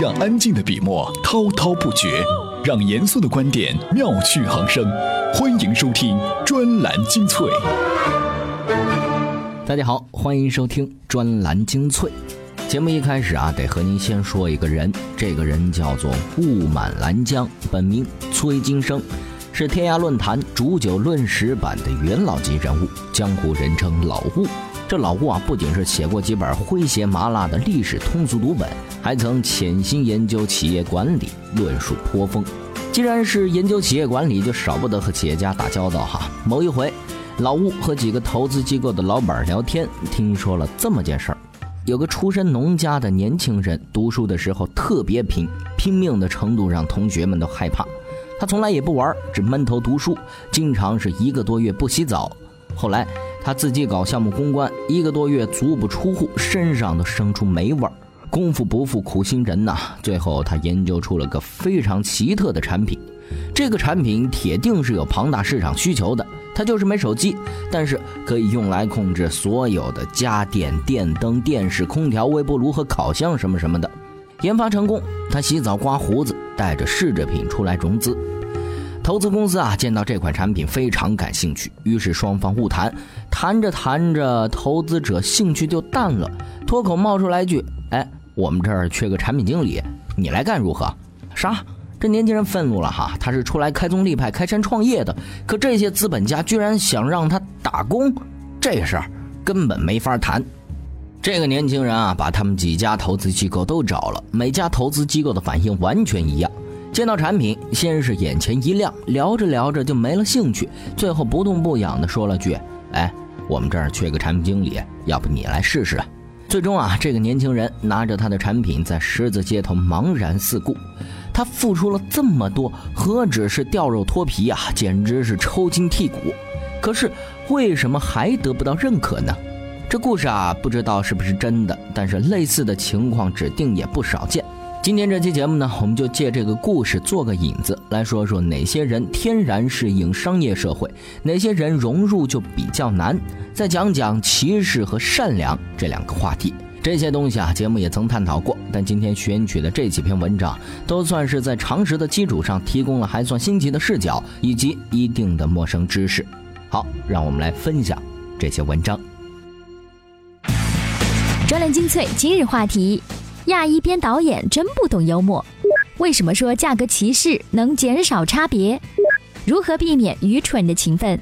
让安静的笔墨滔滔不绝，让严肃的观点妙趣横生。欢迎收听专栏精粹。大家好，欢迎收听专栏精粹。节目一开始啊，得和您先说一个人，这个人叫做雾满拦江，本名崔金生，是天涯论坛煮酒论史版的元老级人物，江湖人称老雾。这老吴啊，不仅是写过几本诙谐麻辣的历史通俗读本，还曾潜心研究企业管理，论述颇丰。既然是研究企业管理，就少不得和企业家打交道哈。某一回，老吴和几个投资机构的老板聊天，听说了这么件事儿：有个出身农家的年轻人，读书的时候特别拼，拼命的程度让同学们都害怕。他从来也不玩，只闷头读书，经常是一个多月不洗澡。后来。他自己搞项目公关，一个多月足不出户，身上都生出霉味儿。功夫不负苦心人呐，最后他研究出了个非常奇特的产品。这个产品铁定是有庞大市场需求的。它就是没手机，但是可以用来控制所有的家电、电灯、电视、空调、微波炉和烤箱什么什么的。研发成功，他洗澡刮胡子，带着试制品出来融资。投资公司啊，见到这款产品非常感兴趣，于是双方互谈，谈着谈着，投资者兴趣就淡了，脱口冒出来一句：“哎，我们这儿缺个产品经理，你来干如何？”啥？这年轻人愤怒了哈，他是出来开宗立派、开山创业的，可这些资本家居然想让他打工，这事儿根本没法谈。这个年轻人啊，把他们几家投资机构都找了，每家投资机构的反应完全一样。见到产品，先是眼前一亮，聊着聊着就没了兴趣，最后不痛不痒地说了句：“哎，我们这儿缺个产品经理，要不你来试试？”最终啊，这个年轻人拿着他的产品在十字街头茫然四顾。他付出了这么多，何止是掉肉脱皮呀，简直是抽筋剔骨。可是为什么还得不到认可呢？这故事啊，不知道是不是真的，但是类似的情况指定也不少见。今天这期节目呢，我们就借这个故事做个引子，来说说哪些人天然适应商业社会，哪些人融入就比较难。再讲讲歧视和善良这两个话题。这些东西啊，节目也曾探讨过，但今天选取的这几篇文章，都算是在常识的基础上提供了还算新奇的视角以及一定的陌生知识。好，让我们来分享这些文章。专栏精粹今日话题。亚裔编导演真不懂幽默，为什么说价格歧视能减少差别？如何避免愚蠢的勤奋？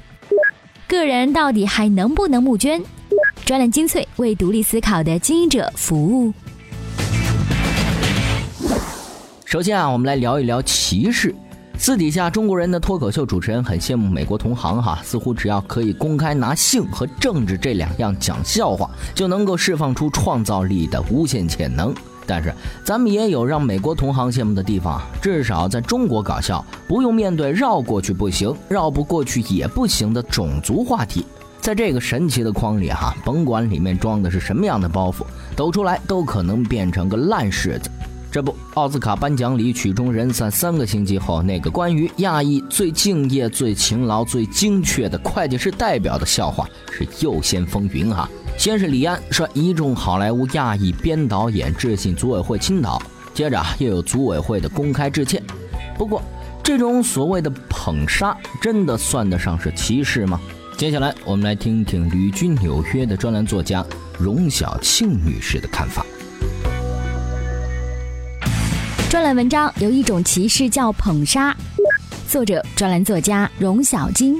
个人到底还能不能募捐？专栏精粹为独立思考的经营者服务。首先啊，我们来聊一聊歧视。私底下，中国人的脱口秀主持人很羡慕美国同行哈，似乎只要可以公开拿性和政治这两样讲笑话，就能够释放出创造力的无限潜能。但是咱们也有让美国同行羡慕的地方，至少在中国搞笑不用面对绕过去不行、绕不过去也不行的种族话题。在这个神奇的框里哈，甭管里面装的是什么样的包袱，抖出来都可能变成个烂柿子。这不，奥斯卡颁奖礼曲终人散三个星期后，那个关于亚裔最敬业、最勤劳、最精确的会计师代表的笑话是又掀风云哈。先是李安率一众好莱坞亚裔编导演致信组委会倾倒，接着又有组委会的公开致歉。不过，这种所谓的捧杀，真的算得上是歧视吗？接下来，我们来听听旅居纽约的专栏作家荣小庆女士的看法。专栏文章有一种歧视叫捧杀，作者专栏作家荣小金。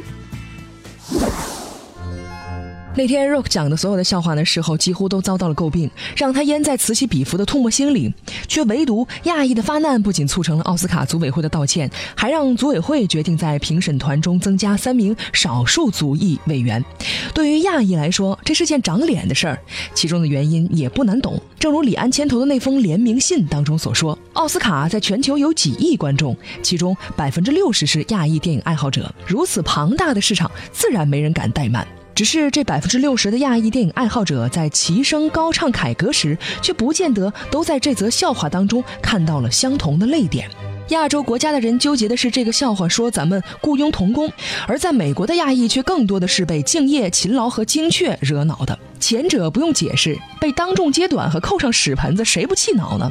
那天 Rock 讲的所有的笑话呢，事后几乎都遭到了诟病，让他淹在此起彼伏的唾沫星里。却唯独亚裔的发难，不仅促成了奥斯卡组委会的道歉，还让组委会决定在评审团中增加三名少数族裔委员。对于亚裔来说，这是件长脸的事儿。其中的原因也不难懂，正如李安牵头的那封联名信当中所说：“奥斯卡在全球有几亿观众，其中百分之六十是亚裔电影爱好者。如此庞大的市场，自然没人敢怠慢。”只是这百分之六十的亚裔电影爱好者在齐声高唱凯歌时，却不见得都在这则笑话当中看到了相同的泪点。亚洲国家的人纠结的是这个笑话，说咱们雇佣童工；而在美国的亚裔却更多的是被敬业、勤劳和精确惹恼的。前者不用解释，被当众揭短和扣上屎盆子，谁不气恼呢？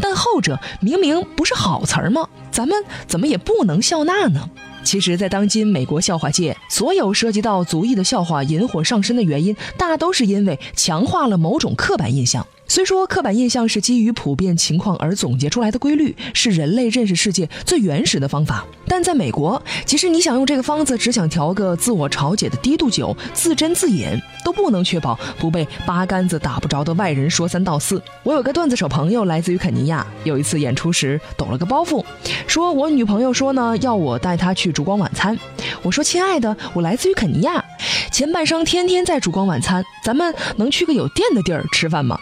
但后者明明不是好词儿吗？咱们怎么也不能笑纳呢？其实，在当今美国笑话界，所有涉及到族裔的笑话引火上身的原因，大都是因为强化了某种刻板印象。虽说刻板印象是基于普遍情况而总结出来的规律，是人类认识世界最原始的方法，但在美国，即使你想用这个方子，只想调个自我调解的低度酒，自斟自饮，都不能确保不被八竿子打不着的外人说三道四。我有个段子手朋友，来自于肯尼亚，有一次演出时抖了个包袱，说我女朋友说呢，要我带她去烛光晚餐。我说亲爱的，我来自于肯尼亚，前半生天天在烛光晚餐，咱们能去个有电的地儿吃饭吗？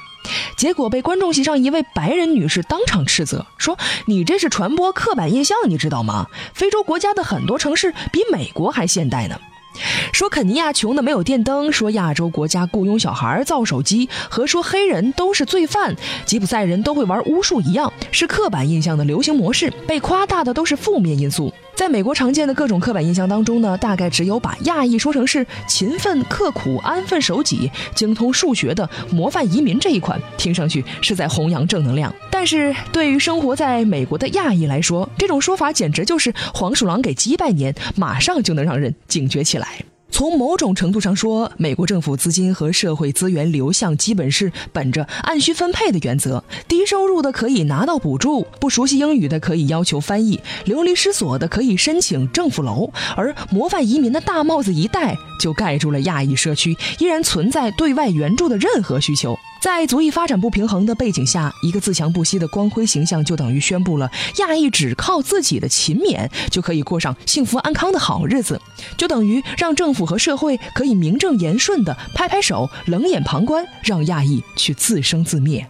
结果被观众席上一位白人女士当场斥责，说：“你这是传播刻板印象，你知道吗？非洲国家的很多城市比美国还现代呢。”说肯尼亚穷的没有电灯，说亚洲国家雇佣小孩造手机，和说黑人都是罪犯、吉普赛人都会玩巫术一样，是刻板印象的流行模式，被夸大的都是负面因素。在美国常见的各种刻板印象当中呢，大概只有把亚裔说成是勤奋刻苦、安分守己、精通数学的模范移民这一款，听上去是在弘扬正能量。但是对于生活在美国的亚裔来说，这种说法简直就是黄鼠狼给鸡拜年，马上就能让人警觉起来。从某种程度上说，美国政府资金和社会资源流向基本是本着按需分配的原则。低收入的可以拿到补助，不熟悉英语的可以要求翻译，流离失所的可以申请政府楼，而模范移民的大帽子一戴，就盖住了亚裔社区依然存在对外援助的任何需求。在族裔发展不平衡的背景下，一个自强不息的光辉形象就等于宣布了亚裔只靠自己的勤勉就可以过上幸福安康的好日子，就等于让政府和社会可以名正言顺的拍拍手、冷眼旁观，让亚裔去自生自灭。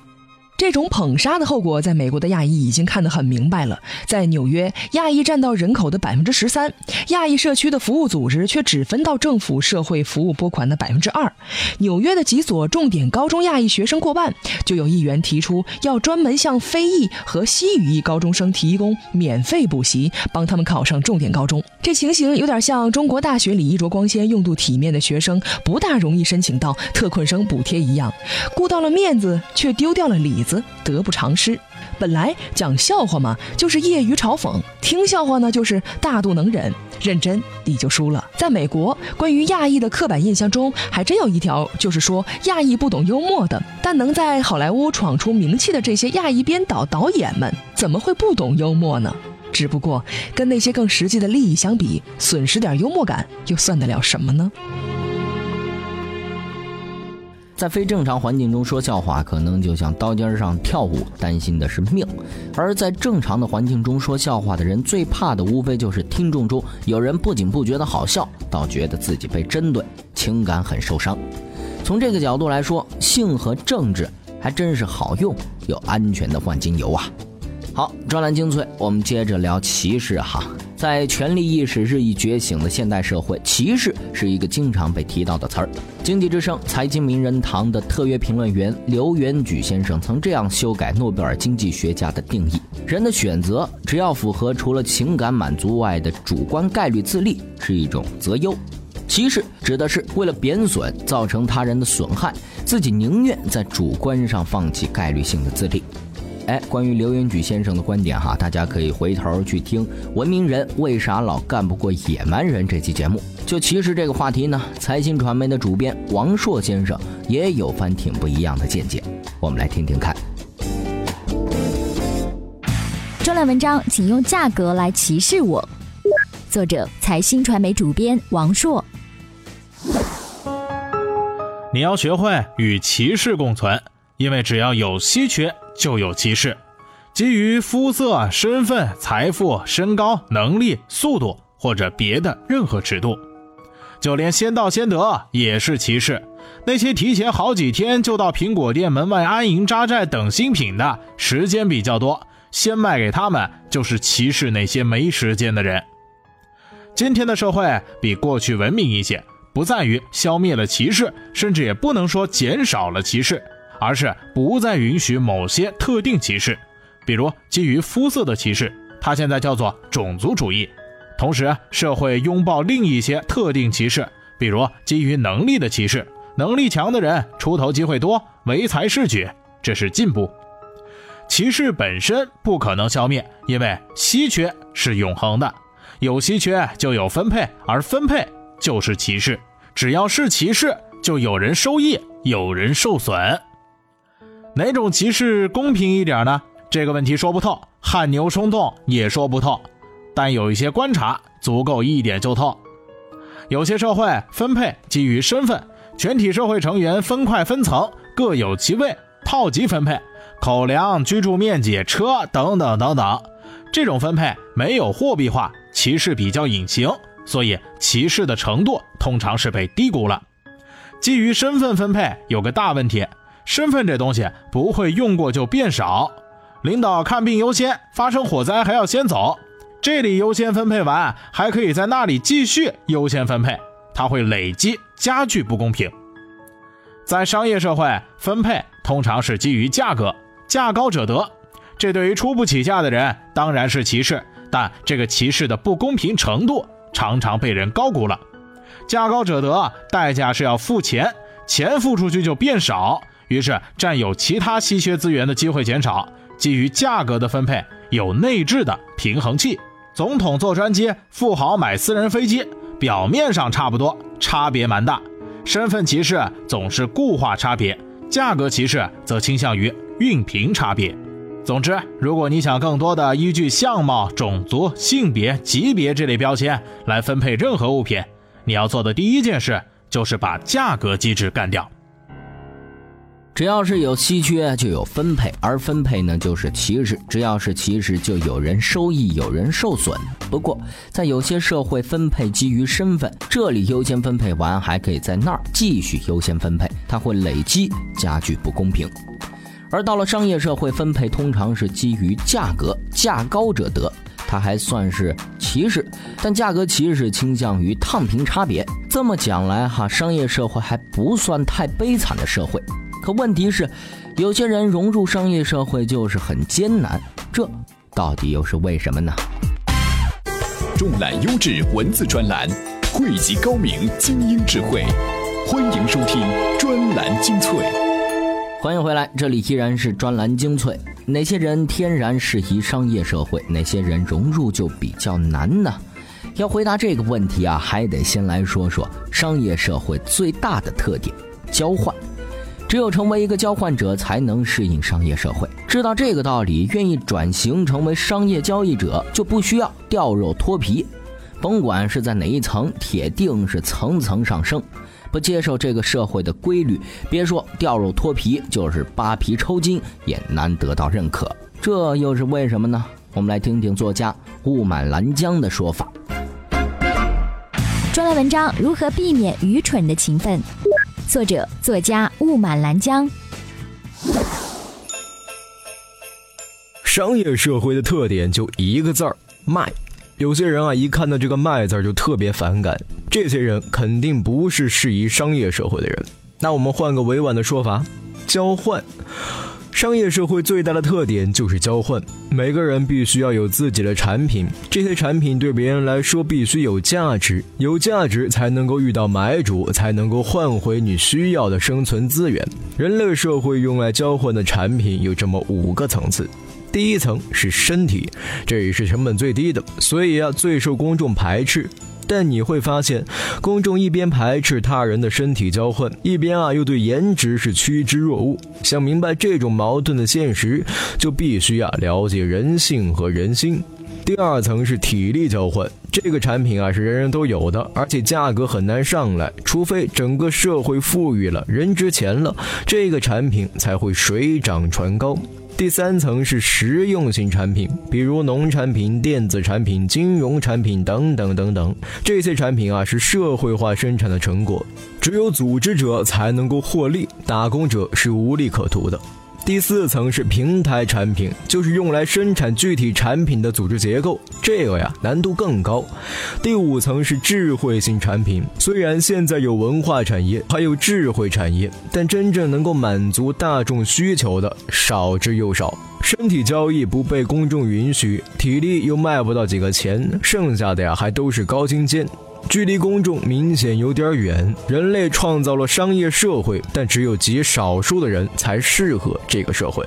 这种捧杀的后果，在美国的亚裔已经看得很明白了。在纽约，亚裔占到人口的百分之十三，亚裔社区的服务组织却只分到政府社会服务拨款的百分之二。纽约的几所重点高中亚裔学生过半，就有议员提出要专门向非裔和西语裔高中生提供免费补习，帮他们考上重点高中。这情形有点像中国大学里衣着光鲜、用度体面的学生不大容易申请到特困生补贴一样，顾到了面子，却丢掉了里子。得不偿失。本来讲笑话嘛，就是业余嘲讽；听笑话呢，就是大度能忍。认真你就输了。在美国，关于亚裔的刻板印象中，还真有一条，就是说亚裔不懂幽默的。但能在好莱坞闯出名气的这些亚裔编导导演们，怎么会不懂幽默呢？只不过跟那些更实际的利益相比，损失点幽默感又算得了什么呢？在非正常环境中说笑话，可能就像刀尖上跳舞，担心的是命；而在正常的环境中说笑话的人，最怕的无非就是听众中有人不仅不觉得好笑，倒觉得自己被针对，情感很受伤。从这个角度来说，性和政治还真是好用又安全的万金油啊！好，专栏精粹，我们接着聊歧视哈。在权力意识日益觉醒的现代社会，歧视是一个经常被提到的词儿。经济之声财经名人堂的特约评论员刘元举先生曾这样修改诺贝尔经济学家的定义：人的选择只要符合除了情感满足外的主观概率自立，是一种择优；歧视指的是为了贬损造成他人的损害，自己宁愿在主观上放弃概率性的自立。哎，关于刘元举先生的观点哈，大家可以回头去听《文明人为啥老干不过野蛮人》这期节目。就其实这个话题呢，财新传媒的主编王硕先生也有番挺不一样的见解，我们来听听看。专栏文章，请用价格来歧视我。作者：财新传媒主编王硕。你要学会与歧视共存。因为只要有稀缺，就有歧视。基于肤色、身份、财富、身高、能力、速度或者别的任何尺度，就连先到先得也是歧视。那些提前好几天就到苹果店门外安营扎寨等新品的，时间比较多，先卖给他们就是歧视那些没时间的人。今天的社会比过去文明一些，不在于消灭了歧视，甚至也不能说减少了歧视。而是不再允许某些特定歧视，比如基于肤色的歧视、它现在叫做种族主义。同时，社会拥抱另一些特定歧视，比如基于能力的歧视，能力强的人出头机会多，唯才是举，这是进步。歧视本身不可能消灭，因为稀缺是永恒的，有稀缺就有分配，而分配就是歧视。只要是歧视，就有人受益，有人受损。哪种歧视公平一点呢？这个问题说不透，汗牛充栋也说不透。但有一些观察足够一点就透。有些社会分配基于身份，全体社会成员分块分层，各有其位，套级分配，口粮、居住面积、车等等等等。这种分配没有货币化，歧视比较隐形，所以歧视的程度通常是被低估了。基于身份分配有个大问题，身份这东西不会用过就变少。领导看病优先，发生火灾还要先走。这里优先分配完，还可以在那里继续优先分配，它会累积，加剧不公平。在商业社会，分配通常是基于价格，价高者得。这对于出不起价的人当然是歧视，但这个歧视的不公平程度常常被人高估了。价高者得，代价是要付钱，钱付出去就变少，于是占有其他稀缺资源的机会减少。基于价格的分配有内置的平衡器。总统坐专机，富豪买私人飞机，表面上差不多，差别蛮大。身份歧视总是固化差别，价格歧视则倾向于熨平差别。总之，如果你想更多的依据相貌、种族、性别、级别这类标签来分配任何物品，你要做的第一件事就是把价格机制干掉。只要是有稀缺，就有分配，而分配呢就是歧视。只要是歧视，就有人收益，有人受损。不过，在有些社会，分配基于身份，这里优先分配完，还可以在那儿继续优先分配，它会累积，加剧不公平。而到了商业社会，分配通常是基于价格，价高者得，它还算是歧视，但价格歧视倾向于烫平差别。这么讲来哈，商业社会还不算太悲惨的社会。可问题是，有些人融入商业社会就是很艰难，这到底又是为什么呢？重览优质文字专栏，汇集高明精英智慧，欢迎收听专栏精粹。欢迎回来，这里依然是专栏精粹。哪些人天然适宜商业社会？哪些人融入就比较难呢？要回答这个问题啊，还得先来说说商业社会最大的特点——交换。只有成为一个交换者，才能适应商业社会。知道这个道理，愿意转型成为商业交易者，就不需要掉肉脱皮。甭管是在哪一层，铁定是层层上升。不接受这个社会的规律，别说掉肉脱皮，就是扒皮抽筋，也难得到认可。这又是为什么呢？我们来听听作家雾满拦江的说法。专栏文章：如何避免愚蠢的勤奋？作者作家雾满拦江。商业社会的特点就一个字儿卖。有些人啊，一看到这个卖字就特别反感，这些人肯定不是适宜商业社会的人。那我们换个委婉的说法，交换。商业社会最大的特点就是交换，每个人必须要有自己的产品，这些产品对别人来说必须有价值，有价值才能够遇到买主，才能够换回你需要的生存资源。人类社会用来交换的产品有这么五个层次，第一层是身体，这也是成本最低的，所以啊最受公众排斥。但你会发现，公众一边排斥他人的身体交换，一边啊又对颜值是趋之若鹜。想明白这种矛盾的现实，就必须啊了解人性和人心。第二层是体力交换，这个产品啊是人人都有的，而且价格很难上来，除非整个社会富裕了，人值钱了，这个产品才会水涨船高。第三层是实用性产品，比如农产品、电子产品、金融产品等等等等。这些产品啊是社会化生产的成果，只有组织者才能够获利，打工者是无利可图的。第四层是平台产品，就是用来生产具体产品的组织结构，这个呀难度更高。第五层是智慧型产品，虽然现在有文化产业，还有智慧产业，但真正能够满足大众需求的少之又少。身体交易不被公众允许，体力又卖不到几个钱，剩下的呀还都是高精尖，距离公众明显有点远。人类创造了商业社会，但只有极少数的人才适合这个社会。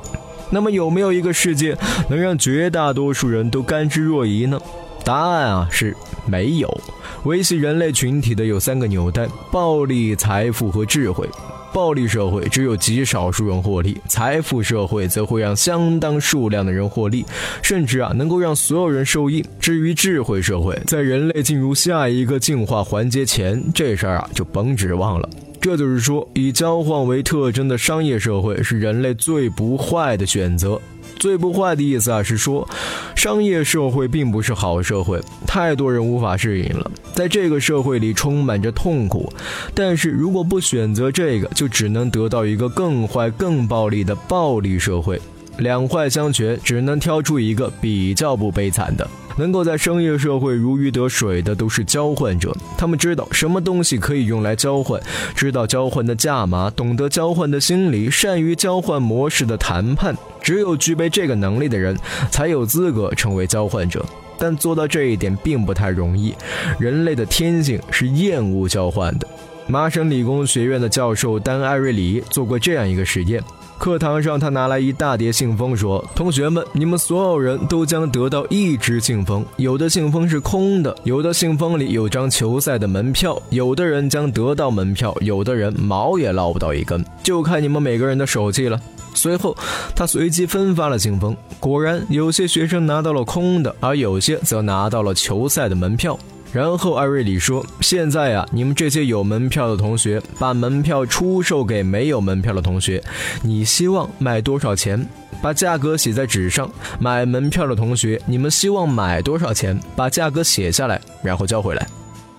那么有没有一个世界能让绝大多数人都甘之若饴呢？答案啊是没有。维系人类群体的有三个纽带：暴力、财富和智慧。暴力社会只有极少数人获利，财富社会则会让相当数量的人获利，甚至啊能够让所有人受益。至于智慧社会，在人类进入下一个进化环节前，这事儿啊就甭指望了。这就是说，以交换为特征的商业社会是人类最不坏的选择。最不坏的意思啊，是说，商业社会并不是好社会，太多人无法适应了，在这个社会里充满着痛苦。但是如果不选择这个，就只能得到一个更坏、更暴力的暴力社会。两坏相权，只能挑出一个比较不悲惨的。能够在商业社会如鱼得水的都是交换者，他们知道什么东西可以用来交换，知道交换的价码，懂得交换的心理，善于交换模式的谈判。只有具备这个能力的人，才有资格成为交换者。但做到这一点并不太容易，人类的天性是厌恶交换的。麻省理工学院的教授丹·艾瑞里做过这样一个实验。课堂上，他拿来一大叠信封，说：“同学们，你们所有人都将得到一只信封。有的信封是空的，有的信封里有张球赛的门票。有的人将得到门票，有的人毛也捞不到一根，就看你们每个人的手气了。”随后，他随机分发了信封，果然有些学生拿到了空的，而有些则拿到了球赛的门票。然后艾瑞里说：“现在呀，你们这些有门票的同学，把门票出售给没有门票的同学。你希望卖多少钱？把价格写在纸上。买门票的同学，你们希望买多少钱？把价格写下来，然后交回来。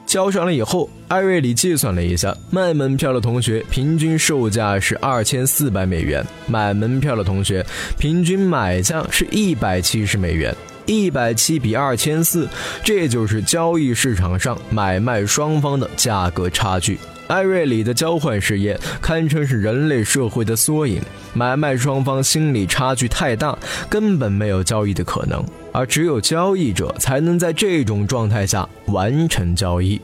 交上了以后，艾瑞里计算了一下，卖门票的同学平均售价是二千四百美元，买门票的同学平均买价是一百七十美元。”一百七比二千四，这就是交易市场上买卖双方的价格差距。艾瑞里的交换实验堪称是人类社会的缩影。买卖双方心理差距太大，根本没有交易的可能，而只有交易者才能在这种状态下完成交易。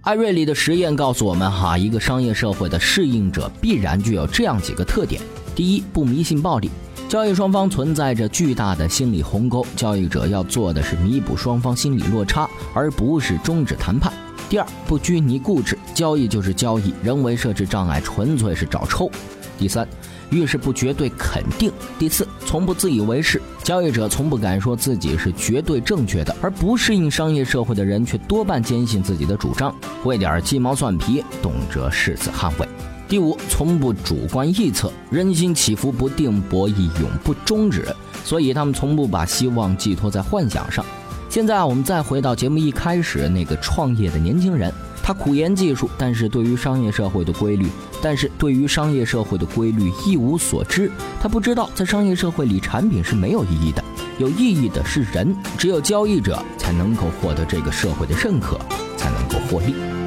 艾瑞里的实验告诉我们，哈，一个商业社会的适应者必然具有这样几个特点：第一，不迷信暴力。交易双方存在着巨大的心理鸿沟，交易者要做的是弥补双方心理落差，而不是终止谈判。第二，不拘泥固执，交易就是交易，人为设置障碍纯粹是找抽。第三，遇事不绝对肯定。第四，从不自以为是，交易者从不敢说自己是绝对正确的，而不适应商业社会的人却多半坚信自己的主张，会点鸡毛蒜皮，动辄誓死捍卫。第五，从不主观臆测，人心起伏不定，博弈永不终止，所以他们从不把希望寄托在幻想上。现在，我们再回到节目一开始那个创业的年轻人，他苦研技术，但是对于商业社会的规律，但是对于商业社会的规律一无所知。他不知道，在商业社会里，产品是没有意义的，有意义的是人，只有交易者才能够获得这个社会的认可，才能够获利。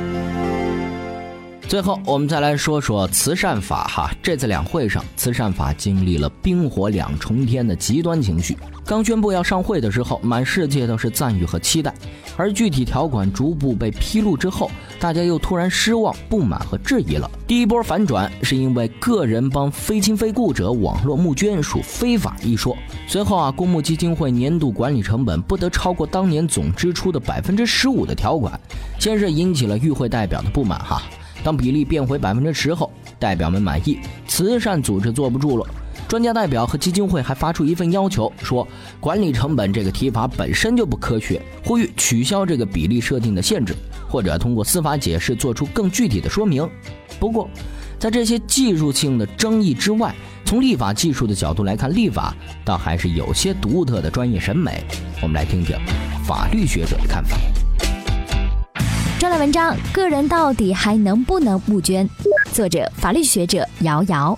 最后，我们再来说说慈善法哈。这次两会上，慈善法经历了冰火两重天的极端情绪。刚宣布要上会的时候，满世界都是赞誉和期待；而具体条款逐步被披露之后，大家又突然失望、不满和质疑了。第一波反转是因为个人帮非亲非故者网络募捐属非法一说。随后啊，公募基金会年度管理成本不得超过当年总支出的百分之十五的条款，先是引起了与会代表的不满哈。当比例变回百分之十后，代表们满意，慈善组织坐不住了。专家代表和基金会还发出一份要求，说管理成本这个提法本身就不科学，呼吁取消这个比例设定的限制，或者通过司法解释做出更具体的说明。不过，在这些技术性的争议之外，从立法技术的角度来看，立法倒还是有些独特的专业审美。我们来听听法律学者的看法。专栏文章：个人到底还能不能募捐？作者：法律学者姚瑶。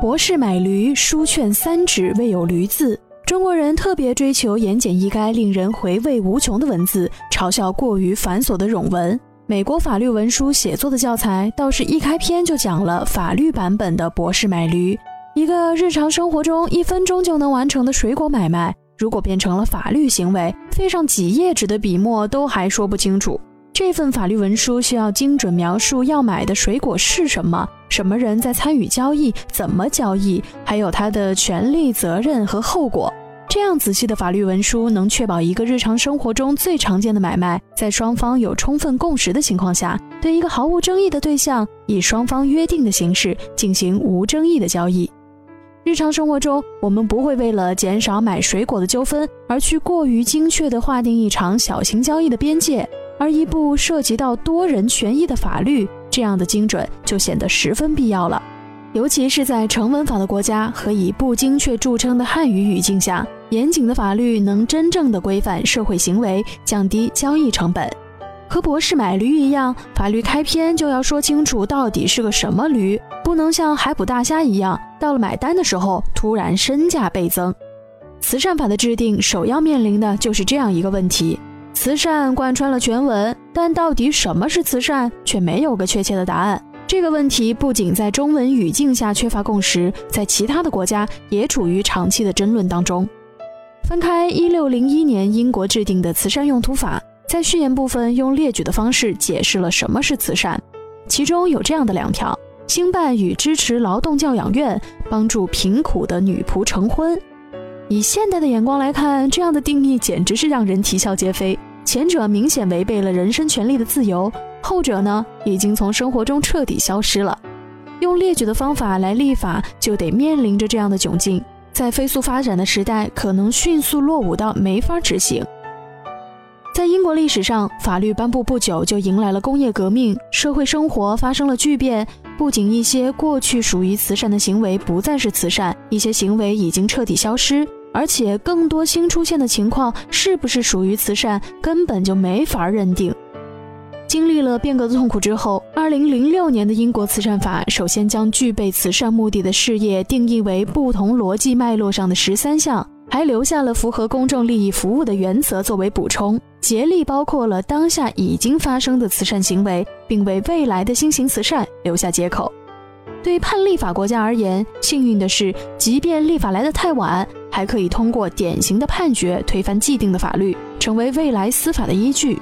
博士买驴，书券三纸未有驴字。中国人特别追求言简意赅、令人回味无穷的文字，嘲笑过于繁琐的冗文。美国法律文书写作的教材倒是一开篇就讲了法律版本的博士买驴。一个日常生活中一分钟就能完成的水果买卖，如果变成了法律行为，费上几页纸的笔墨都还说不清楚。这份法律文书需要精准描述要买的水果是什么，什么人在参与交易，怎么交易，还有他的权利、责任和后果。这样仔细的法律文书能确保一个日常生活中最常见的买卖，在双方有充分共识的情况下，对一个毫无争议的对象，以双方约定的形式进行无争议的交易。日常生活中，我们不会为了减少买水果的纠纷而去过于精确地划定一场小型交易的边界。而一部涉及到多人权益的法律，这样的精准就显得十分必要了。尤其是在成文法的国家和以不精确著称的汉语语境下，严谨的法律能真正的规范社会行为，降低交易成本。和博士买驴一样，法律开篇就要说清楚到底是个什么驴，不能像海捕大虾一样，到了买单的时候突然身价倍增。慈善法的制定首要面临的就是这样一个问题。慈善贯穿了全文，但到底什么是慈善，却没有个确切的答案。这个问题不仅在中文语境下缺乏共识，在其他的国家也处于长期的争论当中。翻开一六零一年英国制定的慈善用途法，在序言部分用列举的方式解释了什么是慈善，其中有这样的两条：兴办与支持劳动教养院，帮助贫苦的女仆成婚。以现代的眼光来看，这样的定义简直是让人啼笑皆非。前者明显违背了人身权利的自由，后者呢，已经从生活中彻底消失了。用列举的方法来立法，就得面临着这样的窘境：在飞速发展的时代，可能迅速落伍到没法执行。在英国历史上，法律颁布不久就迎来了工业革命，社会生活发生了巨变。不仅一些过去属于慈善的行为不再是慈善，一些行为已经彻底消失。而且，更多新出现的情况是不是属于慈善，根本就没法认定。经历了变革的痛苦之后，二零零六年的英国慈善法首先将具备慈善目的的事业定义为不同逻辑脉络上的十三项，还留下了符合公众利益服务的原则作为补充，竭力包括了当下已经发生的慈善行为，并为未来的新型慈善留下接口。对判例法国家而言，幸运的是，即便立法来得太晚。还可以通过典型的判决推翻既定的法律，成为未来司法的依据；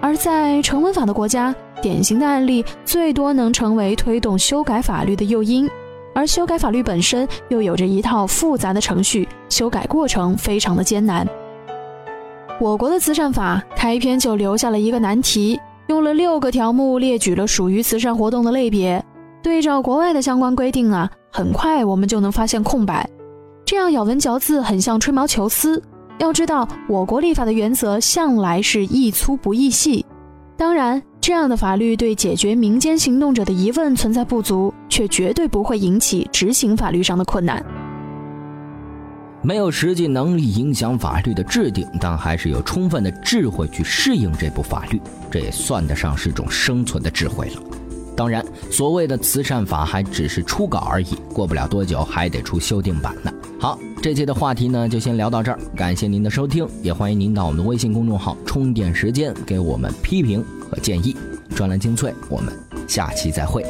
而在成文法的国家，典型的案例最多能成为推动修改法律的诱因，而修改法律本身又有着一套复杂的程序，修改过程非常的艰难。我国的慈善法开篇就留下了一个难题，用了六个条目列举了属于慈善活动的类别，对照国外的相关规定啊，很快我们就能发现空白。这样咬文嚼字很像吹毛求疵。要知道，我国立法的原则向来是易粗不易细。当然，这样的法律对解决民间行动者的疑问存在不足，却绝对不会引起执行法律上的困难。没有实际能力影响法律的制定，但还是有充分的智慧去适应这部法律，这也算得上是种生存的智慧了。当然，所谓的慈善法还只是初稿而已，过不了多久还得出修订版呢。好，这期的话题呢就先聊到这儿，感谢您的收听，也欢迎您到我们的微信公众号“充电时间”给我们批评和建议。专栏精粹，我们下期再会。